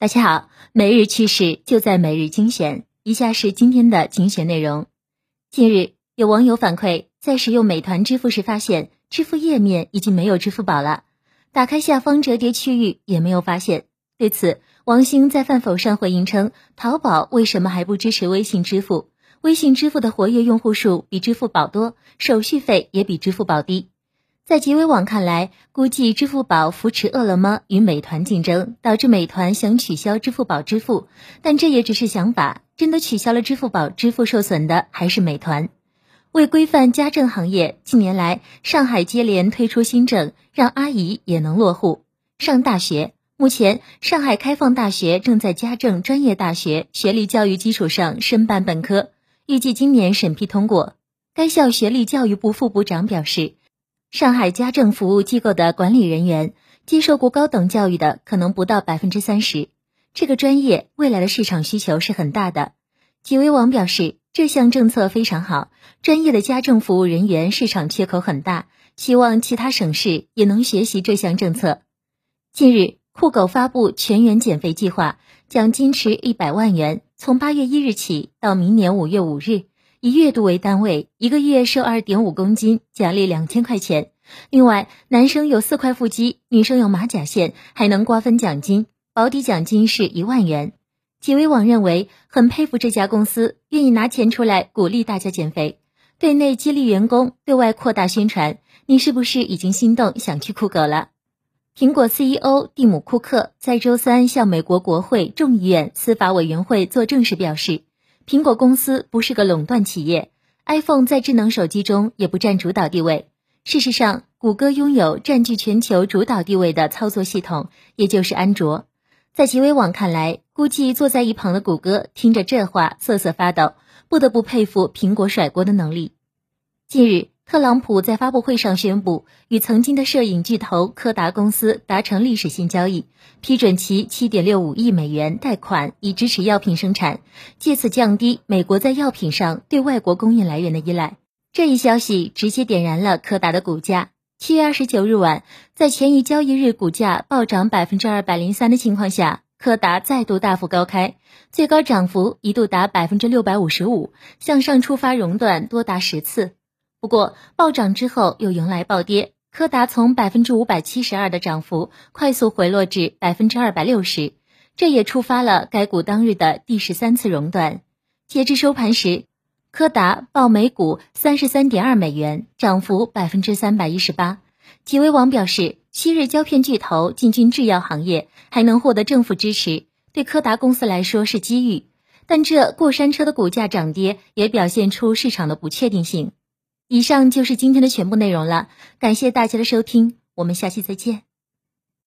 大家好，每日趋势就在每日精选。以下是今天的精选内容。近日，有网友反馈，在使用美团支付时，发现支付页面已经没有支付宝了。打开下方折叠区域，也没有发现。对此，王兴在饭否上回应称：“淘宝为什么还不支持微信支付？微信支付的活跃用户数比支付宝多，手续费也比支付宝低。”在极微网看来，估计支付宝扶持饿了么与美团竞争，导致美团想取消支付宝支付，但这也只是想法。真的取消了支付宝支付，受损的还是美团。为规范家政行业，近年来上海接连推出新政，让阿姨也能落户上大学。目前，上海开放大学正在家政专业大学学历教育基础上申办本科，预计今年审批通过。该校学历教育部副部长表示。上海家政服务机构的管理人员接受过高等教育的可能不到百分之三十，这个专业未来的市场需求是很大的。几位网表示，这项政策非常好，专业的家政服务人员市场缺口很大，希望其他省市也能学习这项政策。近日，酷狗发布全员减肥计划，奖金池一百万元，从八月一日起到明年五月五日。以月度为单位，一个月瘦二点五公斤，奖励两千块钱。另外，男生有四块腹肌，女生有马甲线，还能瓜分奖金，保底奖金是一万元。极微网认为很佩服这家公司，愿意拿钱出来鼓励大家减肥，对内激励员工，对外扩大宣传。你是不是已经心动想去酷狗了？苹果 CEO 蒂姆·库克在周三向美国国会众议院司法委员会作证时表示。苹果公司不是个垄断企业，iPhone 在智能手机中也不占主导地位。事实上，谷歌拥有占据全球主导地位的操作系统，也就是安卓。在极微网看来，估计坐在一旁的谷歌听着这话瑟瑟发抖，不得不佩服苹果甩锅的能力。近日。特朗普在发布会上宣布，与曾经的摄影巨头柯达公司达成历史性交易，批准其七点六五亿美元贷款，以支持药品生产，借此降低美国在药品上对外国供应来源的依赖。这一消息直接点燃了柯达的股价。七月二十九日晚，在前一交易日股价暴涨百分之二百零三的情况下，柯达再度大幅高开，最高涨幅一度达百分之六百五十五，向上触发熔断多达十次。不过暴涨之后又迎来暴跌，柯达从百分之五百七十二的涨幅快速回落至百分之二百六十，这也触发了该股当日的第十三次熔断。截至收盘时，柯达报每股三十三点二美元，涨幅百分之三百一十八。极微网表示，昔日胶片巨头进军制药行业，还能获得政府支持，对柯达公司来说是机遇。但这过山车的股价涨跌也表现出市场的不确定性。以上就是今天的全部内容了，感谢大家的收听，我们下期再见。